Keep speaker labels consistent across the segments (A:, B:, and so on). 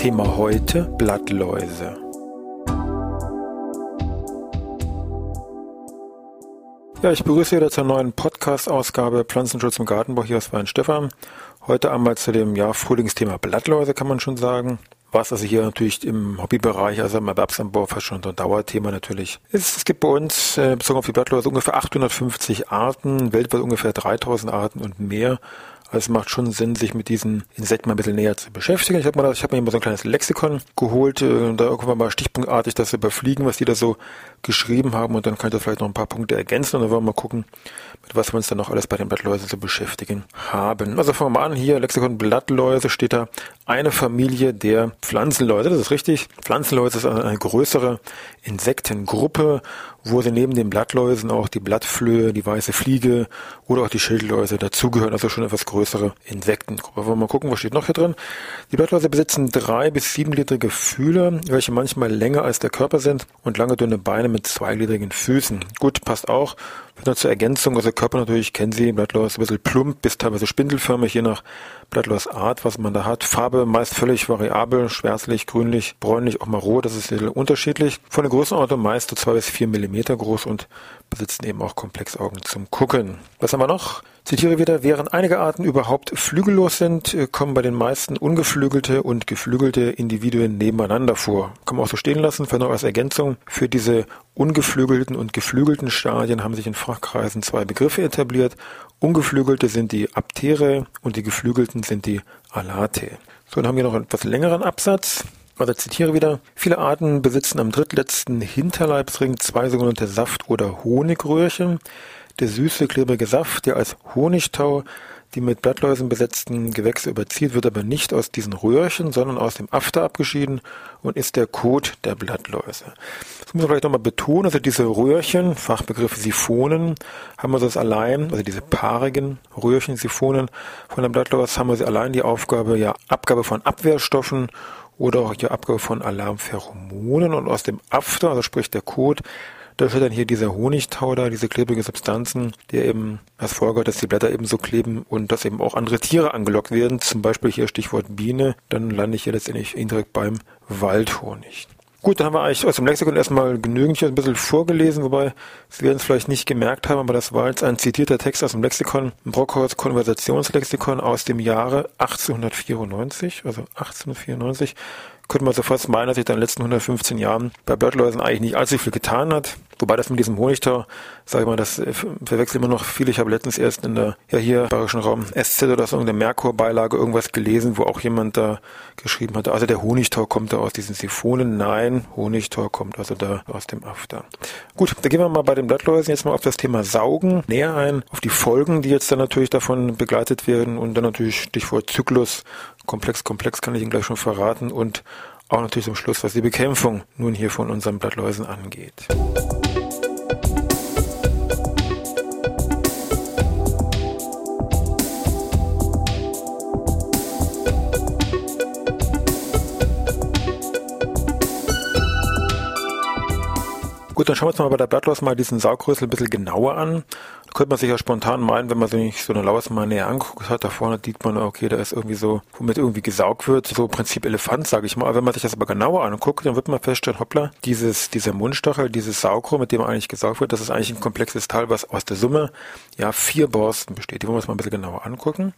A: Thema heute Blattläuse. Ja, ich begrüße wieder zur neuen Podcast-Ausgabe Pflanzenschutz im Gartenbau hier aus Weinstefan. Heute einmal zu dem ja, Frühlingsthema Blattläuse, kann man schon sagen. Was also hier natürlich im Hobbybereich, also im Erwerbsanbau fast schon so ein Dauerthema natürlich ist. Es gibt bei uns, äh, bezogen auf die Blattläuse, ungefähr 850 Arten, weltweit ungefähr 3000 Arten und mehr. Also es macht schon Sinn, sich mit diesen Insekten mal ein bisschen näher zu beschäftigen. Ich habe mir, hab mir immer so ein kleines Lexikon geholt, äh, da irgendwann mal stichpunktartig das überfliegen, was die da so geschrieben haben und dann kann ich da vielleicht noch ein paar Punkte ergänzen und dann wollen wir mal gucken, mit was wir uns dann noch alles bei den Blattläusen zu beschäftigen haben. Also fangen wir mal an, hier Lexikon Blattläuse steht da eine Familie der Pflanzenläuse, das ist richtig. Pflanzenläuse ist eine größere Insektengruppe wo sie neben den Blattläusen auch die Blattflöhe, die weiße Fliege oder auch die Schildläuse dazugehören, also schon etwas größere Insektengruppe. Wollen wir mal gucken, was steht noch hier drin? Die Blattläuse besitzen drei bis siebengliedrige Fühler, welche manchmal länger als der Körper sind und lange dünne Beine mit zweigliedrigen Füßen. Gut, passt auch. Nur zur Ergänzung, also Körper natürlich kennen Sie, Blattlaus ein bisschen plump bis teilweise spindelförmig, je nach Blattlausart, was man da hat. Farbe meist völlig variabel, schwärzlich, grünlich, bräunlich, auch mal rot, das ist sehr unterschiedlich. Von der Größenordnung meist so zwei bis vier Millimeter groß und besitzen eben auch Komplexaugen zum Gucken. Was haben wir noch? Zitiere wieder, während einige Arten überhaupt flügellos sind, äh, kommen bei den meisten ungeflügelte und geflügelte Individuen nebeneinander vor. Kann man auch so stehen lassen, vielleicht noch als Ergänzung. Für diese ungeflügelten und geflügelten Stadien haben sich in Fachkreisen zwei Begriffe etabliert. Ungeflügelte sind die Aptere und die geflügelten sind die Alate. So, dann haben wir noch einen etwas längeren Absatz. Also zitiere wieder. Viele Arten besitzen am drittletzten Hinterleibsring zwei sogenannte Saft- oder Honigröhrchen. Der süße, klebrige Saft, der als Honigtau die mit Blattläusen besetzten Gewächse überzieht, wird aber nicht aus diesen Röhrchen, sondern aus dem After abgeschieden und ist der Kot der Blattläuse. Das muss man vielleicht nochmal betonen, also diese Röhrchen, Fachbegriff Siphonen, haben wir das allein, also diese paarigen Röhrchen, Siphonen von der Blattlaus, haben wir sie allein die Aufgabe, ja, Abgabe von Abwehrstoffen oder auch die Abgabe von Alarmpheromonen und aus dem After, also sprich der Kot, da ist dann hier dieser Honigtau da, diese klebrige Substanzen, der eben als Folge hat, dass die Blätter eben so kleben und dass eben auch andere Tiere angelockt werden, zum Beispiel hier Stichwort Biene, dann lande ich hier letztendlich indirekt beim Waldhonig. Gut, dann haben wir eigentlich aus dem Lexikon erstmal genügend hier ein bisschen vorgelesen, wobei Sie werden es vielleicht nicht gemerkt haben, aber das war jetzt ein zitierter Text aus dem Lexikon, Brockhaus Konversationslexikon aus dem Jahre 1894, also 1894 könnte man so fast meinen, dass sich in den letzten 115 Jahren bei Blattläusen eigentlich nicht allzu viel getan hat. Wobei das mit diesem Honigtau, sage ich mal, das äh, verwechseln immer noch viele. Ich habe letztens erst in der, ja hier, bayerischen Raum SZ oder so, in der Merkur-Beilage irgendwas gelesen, wo auch jemand da geschrieben hat, also der Honigtau kommt da aus diesen Siphonen. Nein, Honigtau kommt also da aus dem After. Gut, da gehen wir mal bei den Blattläusen jetzt mal auf das Thema Saugen näher ein, auf die Folgen, die jetzt dann natürlich davon begleitet werden und dann natürlich Stichwort Zyklus, komplex, komplex kann ich Ihnen gleich schon verraten und auch natürlich zum Schluss, was die Bekämpfung nun hier von unseren Blattläusen angeht. Gut, dann schauen wir uns mal bei der Blattlaus mal diesen Saugrüssel ein bisschen genauer an. Da könnte man sich ja spontan meinen, wenn man sich so eine Laus mal näher anguckt hat, da vorne sieht man, okay, da ist irgendwie so, womit irgendwie gesaugt wird, so Prinzip Elefant, sage ich mal. Aber wenn man sich das aber genauer anguckt, dann wird man feststellen, hoppla, dieses, dieser Mundstachel, dieses Saugrohr, mit dem eigentlich gesaugt wird, das ist eigentlich ein komplexes Teil, was aus der Summe, ja, vier Borsten besteht. Die wollen wir uns mal ein bisschen genauer angucken.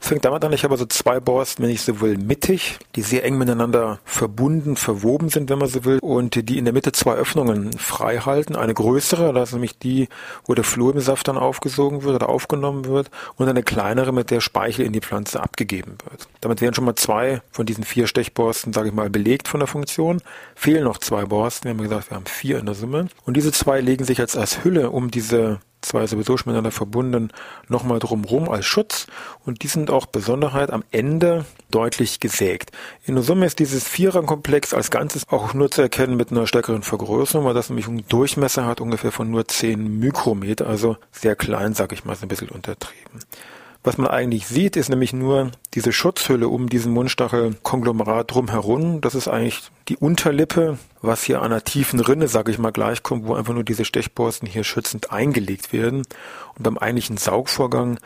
A: Das fängt damit an, ich habe also zwei Borsten, wenn ich so will, mittig, die sehr eng miteinander verbunden, verwoben sind, wenn man so will, und die in der Mitte zwei Öffnungen frei halten. Eine größere, das ist nämlich die, wo der Fluorsaft dann aufgesogen wird oder aufgenommen wird, und eine kleinere, mit der Speichel in die Pflanze abgegeben wird. Damit wären schon mal zwei von diesen vier Stechborsten, sage ich mal, belegt von der Funktion. Fehlen noch zwei Borsten, wir haben gesagt, wir haben vier in der Summe. Und diese zwei legen sich jetzt als Hülle um diese zwei sowieso schon miteinander verbunden, nochmal drumherum als Schutz und die sind auch Besonderheit am Ende deutlich gesägt. In Summe ist dieses Viererkomplex als Ganzes auch nur zu erkennen mit einer stärkeren Vergrößerung, weil das nämlich einen Durchmesser hat ungefähr von nur 10 Mikrometer, also sehr klein, sag ich mal, ist ein bisschen untertrieben. Was man eigentlich sieht, ist nämlich nur diese Schutzhülle um diesen Mundstachel-Konglomerat drumherum. Das ist eigentlich die Unterlippe, was hier an einer tiefen Rinne, sage ich mal, gleichkommt, wo einfach nur diese Stechborsten hier schützend eingelegt werden. Und beim eigentlichen Saugvorgang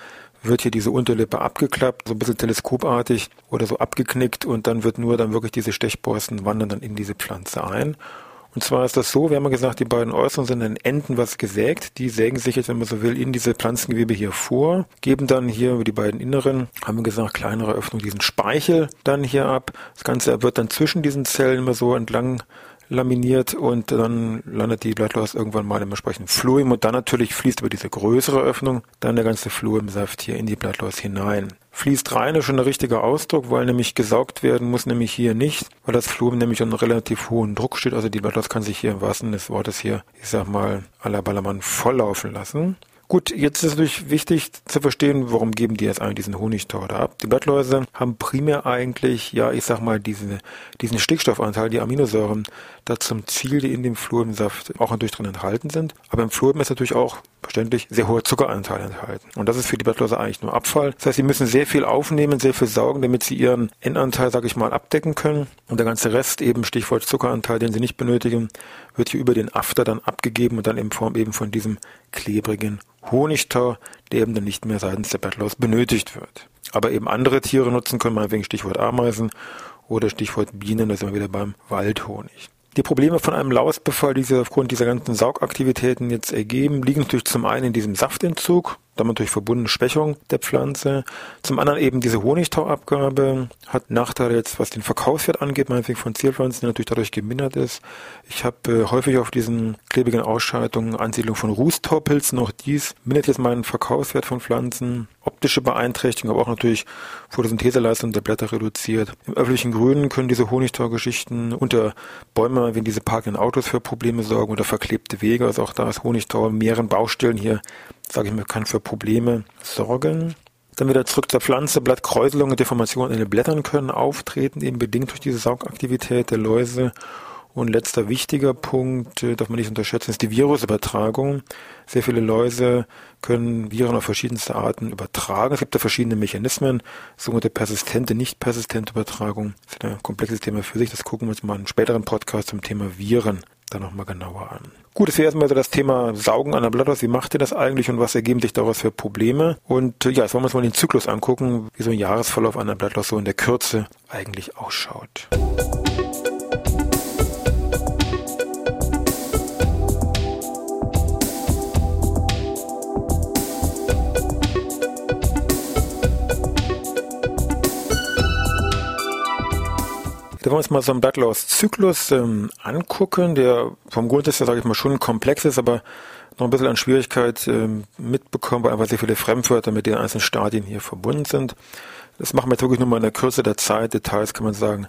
A: wird hier diese Unterlippe abgeklappt, so ein bisschen teleskopartig oder so abgeknickt und dann wird nur dann wirklich diese Stechborsten wandern dann in diese Pflanze ein. Und zwar ist das so, wir haben ja gesagt, die beiden Äußeren sind in Enden was gesägt. Die sägen sich jetzt, wenn man so will, in diese Pflanzengewebe hier vor, geben dann hier über die beiden Inneren, haben wir gesagt, kleinere Öffnung, diesen Speichel dann hier ab. Das Ganze wird dann zwischen diesen Zellen immer so entlang laminiert und dann landet die Blattlaus irgendwann mal im entsprechenden Fluim und dann natürlich fließt über diese größere Öffnung dann der ganze Fluimsaft hier in die Blattlaus hinein. Fließt rein ist schon der richtige Ausdruck, weil nämlich gesaugt werden muss nämlich hier nicht, weil das Fluim nämlich unter relativ hohen Druck steht. Also die Blattlaus kann sich hier im wahrsten des Wortes hier, ich sag mal, à la Ballermann volllaufen lassen. Gut, jetzt ist es natürlich wichtig zu verstehen, warum geben die jetzt eigentlich diesen Honigtau ab. Die Blattläuse haben primär eigentlich, ja, ich sag mal, diese, diesen Stickstoffanteil, die Aminosäuren, da zum Ziel, die in dem Fluorsaft auch natürlich drin enthalten sind. Aber im Fluorim ist natürlich auch verständlich sehr hoher Zuckeranteil enthalten. Und das ist für die Blattläuse eigentlich nur Abfall. Das heißt, sie müssen sehr viel aufnehmen, sehr viel saugen, damit sie ihren N-Anteil, sag ich mal, abdecken können. Und der ganze Rest, eben Stichwort Zuckeranteil, den sie nicht benötigen, wird hier über den After dann abgegeben und dann in Form eben von diesem klebrigen Honigtau, der eben dann nicht mehr seitens der Bettlaus benötigt wird. Aber eben andere Tiere nutzen können, meinetwegen Stichwort Ameisen oder Stichwort Bienen, da sind wir wieder beim Waldhonig. Die Probleme von einem Lausbefall, die sich aufgrund dieser ganzen Saugaktivitäten jetzt ergeben, liegen natürlich zum einen in diesem Saftentzug, damit durch verbundene Schwächung der Pflanze. Zum anderen eben diese Honigtauabgabe hat Nachteile jetzt, was den Verkaufswert angeht, meinetwegen von Zierpflanzen, der natürlich dadurch gemindert ist. Ich habe äh, häufig auf diesen klebrigen Ausscheidungen Ansiedlung von Rußtaupilzen. Auch dies mindert jetzt meinen Verkaufswert von Pflanzen. Optische Beeinträchtigung, aber auch natürlich Photosyntheseleistung der Blätter reduziert. Im öffentlichen Grünen können diese Honigtaugeschichten unter Bäume, wenn diese parkenden Autos für Probleme sorgen oder verklebte Wege. Also auch da ist Honigtau mehreren Baustellen hier sage ich mir, kann für Probleme sorgen. Dann wieder zurück zur Pflanze. Blattkräuselungen, Deformationen in den Blättern können auftreten, eben bedingt durch diese Saugaktivität der Läuse. Und letzter wichtiger Punkt, äh, darf man nicht unterschätzen, ist die Virusübertragung. Sehr viele Läuse können Viren auf verschiedenste Arten übertragen. Es gibt da verschiedene Mechanismen, sogenannte persistente, nicht persistente Übertragung. Das ist ein komplexes Thema für sich. Das gucken wir uns mal in einem späteren Podcast zum Thema Viren dann nochmal genauer an. Gut, es wäre erstmal so das Thema Saugen an der Blattlaus. Wie macht ihr das eigentlich und was ergeben sich daraus für Probleme? Und äh, ja, jetzt wollen wir uns mal den Zyklus angucken, wie so ein Jahresverlauf einer Blattlaus so in der Kürze eigentlich ausschaut. Wollen wir uns mal so einen Blattlaus-Zyklus ähm, angucken, der vom Grund ist ja, sage ich mal, schon komplex ist, aber noch ein bisschen an Schwierigkeit ähm, mitbekommen, weil einfach sehr viele Fremdwörter mit den einzelnen Stadien hier verbunden sind. Das machen wir jetzt wirklich nur mal in der Kürze der Zeit. Details kann man sagen,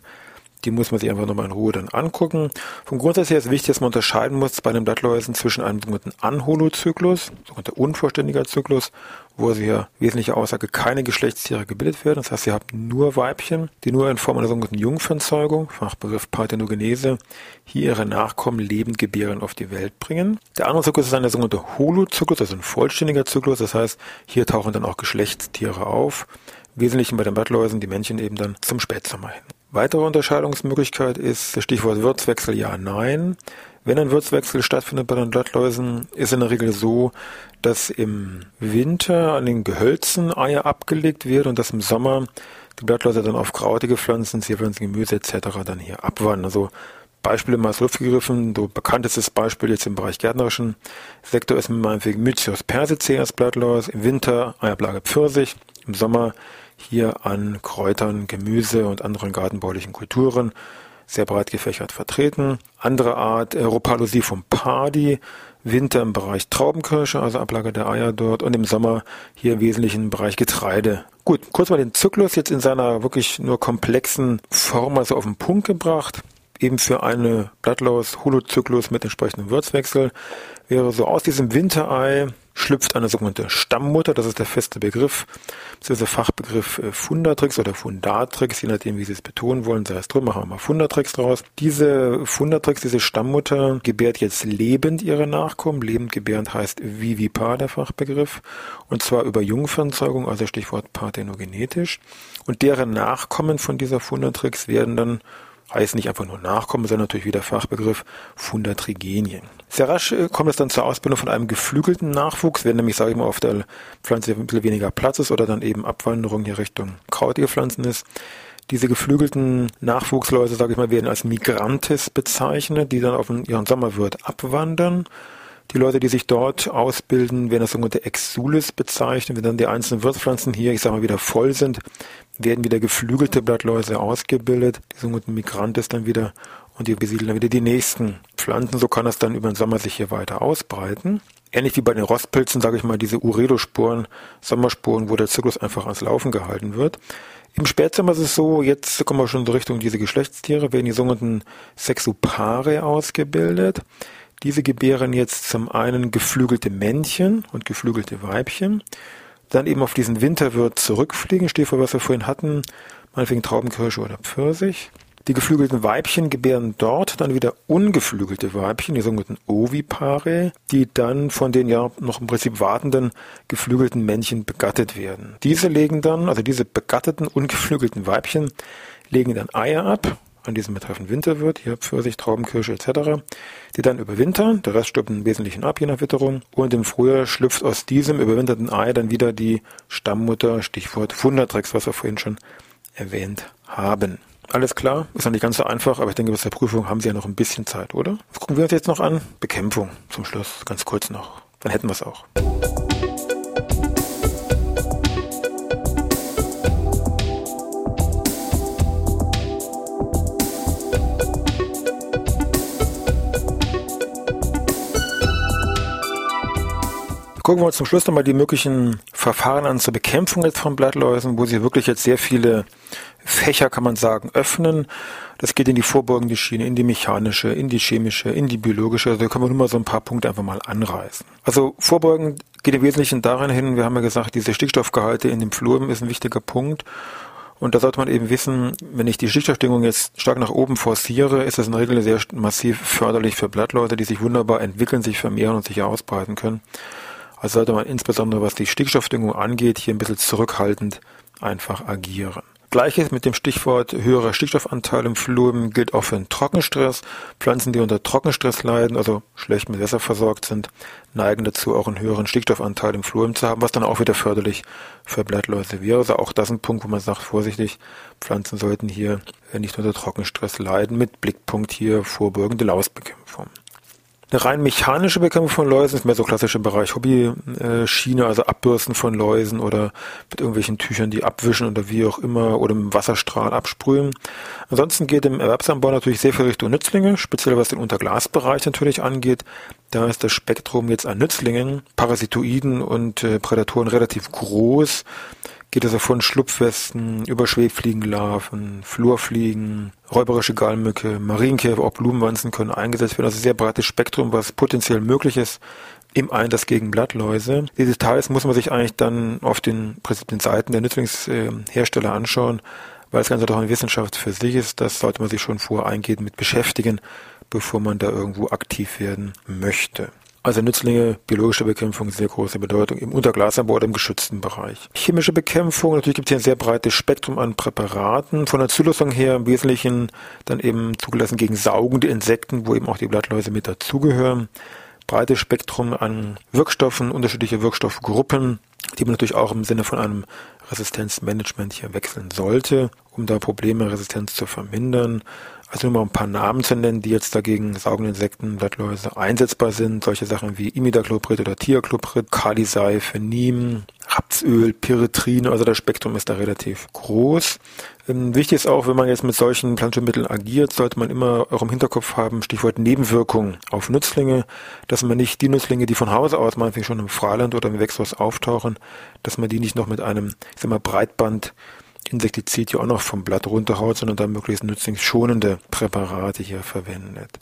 A: die muss man sich einfach nochmal in Ruhe dann angucken. Vom Grundsatz her ist wichtig, dass man unterscheiden muss bei den Blattläusen zwischen einem sogenannten Anholozyklus, sogenannter unvollständiger Zyklus, wo sie ja wesentliche Aussage keine Geschlechtstiere gebildet werden. Das heißt, ihr habt nur Weibchen, die nur in Form einer sogenannten Jungfernzeugung, Fachbegriff Parthenogenese, hier ihre Nachkommen lebend gebären auf die Welt bringen. Der andere Zyklus ist ein sogenannter Holozyklus, also ein vollständiger Zyklus. Das heißt, hier tauchen dann auch Geschlechtstiere auf. Wesentlichen bei den Blattläusen, die Männchen eben dann zum Spätsommer hin. Weitere Unterscheidungsmöglichkeit ist Stichwort Wirtswechsel ja, nein. Wenn ein Wirtswechsel stattfindet bei den Blattläusen, ist in der Regel so, dass im Winter an den Gehölzen Eier abgelegt wird und dass im Sommer die Blattläuse dann auf krautige Pflanzen, Zierpflanzen, Gemüse etc. dann hier abwandern. Also Beispiele mal Luft gegriffen, so bekanntestes Beispiel jetzt im Bereich gärtnerischen Sektor ist meinetwegen Mycius persiceas Blattlaus, im Winter Eierblage Pfirsich, im Sommer hier an Kräutern, Gemüse und anderen gartenbaulichen Kulturen sehr breit gefächert vertreten. Andere Art äh, Rhopalosifum pardi, Winter im Bereich Traubenkirsche, also Ablage der Eier dort und im Sommer hier im Wesentlichen im Bereich Getreide. Gut, kurz mal den Zyklus jetzt in seiner wirklich nur komplexen Form also auf den Punkt gebracht. Eben für eine Blattlaus Holozyklus mit entsprechendem Wirtswechsel wäre so aus diesem Winterei schlüpft eine sogenannte Stammmutter, das ist der feste Begriff, beziehungsweise Fachbegriff äh, Fundatrix oder Fundatrix, je nachdem, wie Sie es betonen wollen, sei es drum, machen wir mal Fundatrix draus. Diese Fundatrix, diese Stammmutter, gebärt jetzt lebend ihre Nachkommen. Lebend gebärend heißt vivipar, der Fachbegriff, und zwar über Jungfernzeugung, also Stichwort parthenogenetisch. Und deren Nachkommen von dieser Fundatrix werden dann heißt nicht einfach nur Nachkommen, sondern natürlich wieder Fachbegriff Fundatrigenien. Sehr rasch äh, kommt es dann zur Ausbildung von einem geflügelten Nachwuchs, wenn nämlich, sage ich mal, auf der Pflanze ein bisschen weniger Platz ist oder dann eben Abwanderung hier Richtung krautige Pflanzen ist. Diese geflügelten Nachwuchsläuse, sage ich mal, werden als Migrantes bezeichnet, die dann auf ihren Sommerwirt abwandern. Die Leute, die sich dort ausbilden, werden als sogenannte Exulis bezeichnet. Wenn dann die einzelnen Wirtspflanzen hier, ich sage mal, wieder voll sind, werden wieder geflügelte Blattläuse ausgebildet. Die sogenannten Migrantes dann wieder und die besiedeln dann wieder die nächsten Pflanzen. So kann das dann über den Sommer sich hier weiter ausbreiten. Ähnlich wie bei den Rostpilzen, sage ich mal, diese Uredosporen, Sommersporen, wo der Zyklus einfach ans Laufen gehalten wird. Im Spätsommer ist es so, jetzt kommen wir schon in Richtung diese Geschlechtstiere, werden die sogenannten Sexupare ausgebildet. Diese gebären jetzt zum einen geflügelte Männchen und geflügelte Weibchen, dann eben auf diesen Winterwirt zurückfliegen, Stiefel, was wir vorhin hatten, meinetwegen Traubenkirsche oder Pfirsich. Die geflügelten Weibchen gebären dort dann wieder ungeflügelte Weibchen, die sogenannten Ovipare, die dann von den ja noch im Prinzip wartenden geflügelten Männchen begattet werden. Diese legen dann, also diese begatteten ungeflügelten Weibchen, legen dann Eier ab an diesem betreffenden Winterwirt, hier Pfirsich, Traubenkirsche etc., die dann überwintern, der Rest stirbt im Wesentlichen ab, je nach Witterung, und im Frühjahr schlüpft aus diesem überwinterten Ei dann wieder die Stammmutter, Stichwort Fundatrix, was wir vorhin schon erwähnt haben. Alles klar, ist noch nicht ganz so einfach, aber ich denke, bis zur Prüfung haben Sie ja noch ein bisschen Zeit, oder? Was gucken wir uns jetzt noch an? Bekämpfung zum Schluss, ganz kurz noch. Dann hätten wir es auch. Gucken wir uns zum Schluss nochmal die möglichen Verfahren an zur Bekämpfung jetzt von Blattläusen, wo sie wirklich jetzt sehr viele Fächer, kann man sagen, öffnen. Das geht in die vorbeugende Schiene, in die mechanische, in die chemische, in die biologische. Also da können wir nur mal so ein paar Punkte einfach mal anreißen. Also vorbeugend geht im Wesentlichen darin hin, wir haben ja gesagt, diese Stickstoffgehalte in dem Flur ist ein wichtiger Punkt. Und da sollte man eben wissen, wenn ich die Stickstoffdüngung jetzt stark nach oben forciere, ist das in der Regel sehr massiv förderlich für Blattläuse, die sich wunderbar entwickeln, sich vermehren und sich ausbreiten können. Also sollte man insbesondere was die Stickstoffdüngung angeht, hier ein bisschen zurückhaltend einfach agieren. Gleiches mit dem Stichwort höherer Stickstoffanteil im Flur gilt auch für den Trockenstress. Pflanzen, die unter Trockenstress leiden, also schlecht mit Wasser versorgt sind, neigen dazu, auch einen höheren Stickstoffanteil im Flur zu haben, was dann auch wieder förderlich für Blattläuse wäre. Also auch das ein Punkt, wo man sagt, vorsichtig, Pflanzen sollten hier nicht unter Trockenstress leiden, mit Blickpunkt hier vorbeugende Lausbekämpfung. Eine rein mechanische Bekämpfung von Läusen ist mehr so klassischer Bereich Hobby-Schiene, also Abbürsten von Läusen oder mit irgendwelchen Tüchern, die abwischen oder wie auch immer oder mit Wasserstrahl absprühen. Ansonsten geht im Erwerbsanbau natürlich sehr viel Richtung Nützlinge, speziell was den Unterglasbereich natürlich angeht. Da ist das Spektrum jetzt an Nützlingen, Parasitoiden und äh, Prädatoren relativ groß geht es von Schlupfwesten über Schwebfliegenlarven, Flurfliegen, räuberische Gallmücke, Marienkäfer, auch Blumenwanzen können eingesetzt werden. Also sehr breites Spektrum, was potenziell möglich ist im Einsatz gegen Blattläuse. Die Details muss man sich eigentlich dann auf den, den Seiten der Nützlingshersteller anschauen, weil das Ganze doch eine Wissenschaft für sich ist. Das sollte man sich schon vorher eingehend mit beschäftigen, bevor man da irgendwo aktiv werden möchte. Also Nützlinge, biologische Bekämpfung, sehr große Bedeutung im Unterglasanbau oder im geschützten Bereich. Chemische Bekämpfung, natürlich gibt es hier ein sehr breites Spektrum an Präparaten. Von der Zulassung her im Wesentlichen dann eben zugelassen gegen saugende Insekten, wo eben auch die Blattläuse mit dazugehören. Breites Spektrum an Wirkstoffen, unterschiedliche Wirkstoffgruppen, die man natürlich auch im Sinne von einem Resistenzmanagement hier wechseln sollte, um da Probleme, Resistenz zu vermindern. Also nur mal ein paar Namen zu nennen, die jetzt dagegen saugende Insekten, Blattläuse einsetzbar sind. Solche Sachen wie Imidacloprid oder Thiacloprid, Kaliseife, Neem, Rapsöl, Pyrethrine, also das Spektrum ist da relativ groß. Ähm, wichtig ist auch, wenn man jetzt mit solchen Pflanzenmitteln agiert, sollte man immer auch im Hinterkopf haben, Stichwort Nebenwirkung auf Nützlinge, dass man nicht die Nützlinge, die von Hause aus manchmal schon im Freiland oder im Gewächshaus auftauchen, dass man die nicht noch mit einem, ich sag mal, Breitband Insektizid ja auch noch vom Blatt runterhaut, sondern dann möglichst nützlingsschonende Präparate hier verwendet.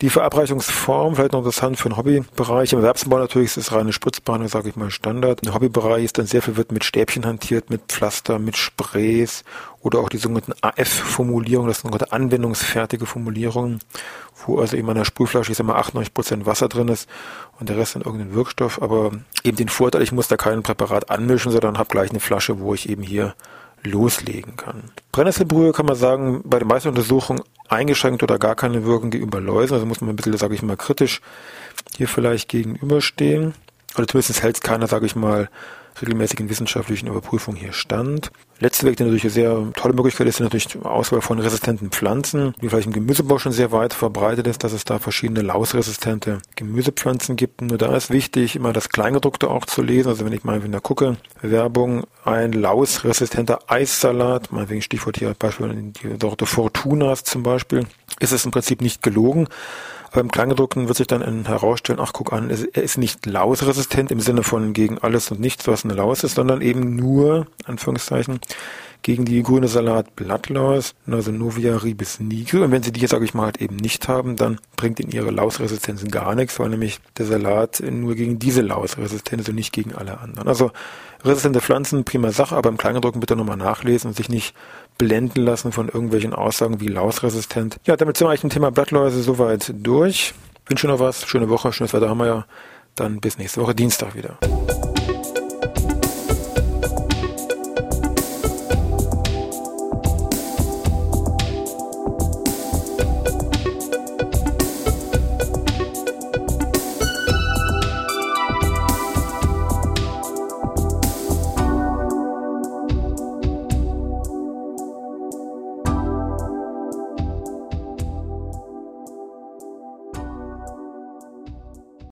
A: Die Verabreichungsform, vielleicht noch interessant für den Hobbybereich. Im Erwerbsbau natürlich ist es reine Spritzbehandlung, sage ich mal, Standard. Im Hobbybereich ist dann sehr viel wird mit Stäbchen hantiert, mit Pflaster, mit Sprays oder auch die sogenannten AF-Formulierungen, das sind sogenannte anwendungsfertige Formulierungen, wo also eben an der Sprühflasche, ich sag mal, 98% Wasser drin ist und der Rest dann irgendein Wirkstoff. Aber eben den Vorteil, ich muss da kein Präparat anmischen, sondern habe gleich eine Flasche, wo ich eben hier loslegen kann. Brennnesselbrühe kann man sagen, bei den meisten Untersuchungen eingeschränkt oder gar keine Wirkung gegenüber Läusen. Also muss man ein bisschen, sage ich mal, kritisch hier vielleicht gegenüberstehen. Oder zumindest hält keiner, sage ich mal, regelmäßigen wissenschaftlichen Überprüfung hier stand. Letzte Weg, die natürlich eine sehr tolle Möglichkeit ist, natürlich die Auswahl von resistenten Pflanzen, die vielleicht im Gemüsebau schon sehr weit verbreitet ist, dass es da verschiedene lausresistente Gemüsepflanzen gibt. Nur da ist wichtig, immer das Kleingedruckte auch zu lesen. Also wenn ich mal wieder gucke, Werbung, ein lausresistenter Eissalat, meinetwegen Stichwort hier Beispiel die Sorte Fortunas zum Beispiel, ist es im Prinzip nicht gelogen. Beim Kleingedruckten wird sich dann herausstellen, ach guck an, er ist nicht lausresistent im Sinne von gegen alles und nichts, was eine Laus ist, sondern eben nur, Anführungszeichen, gegen die grüne Salat Blattlaus, also Novia ribis nigri. Und wenn sie die, sage ich mal, halt eben nicht haben, dann bringt ihnen ihre Lausresistenzen gar nichts, weil nämlich der Salat nur gegen diese Laus und nicht gegen alle anderen. Also resistente Pflanzen, prima Sache, aber im Kleingedruckten bitte nochmal nachlesen und sich nicht blenden lassen von irgendwelchen Aussagen wie lausresistent. Ja, damit sind wir eigentlich ein Thema Blattläuse soweit durch. Wünsche noch was, schöne Woche, schönes Wetter haben wir ja. Dann bis nächste Woche Dienstag wieder.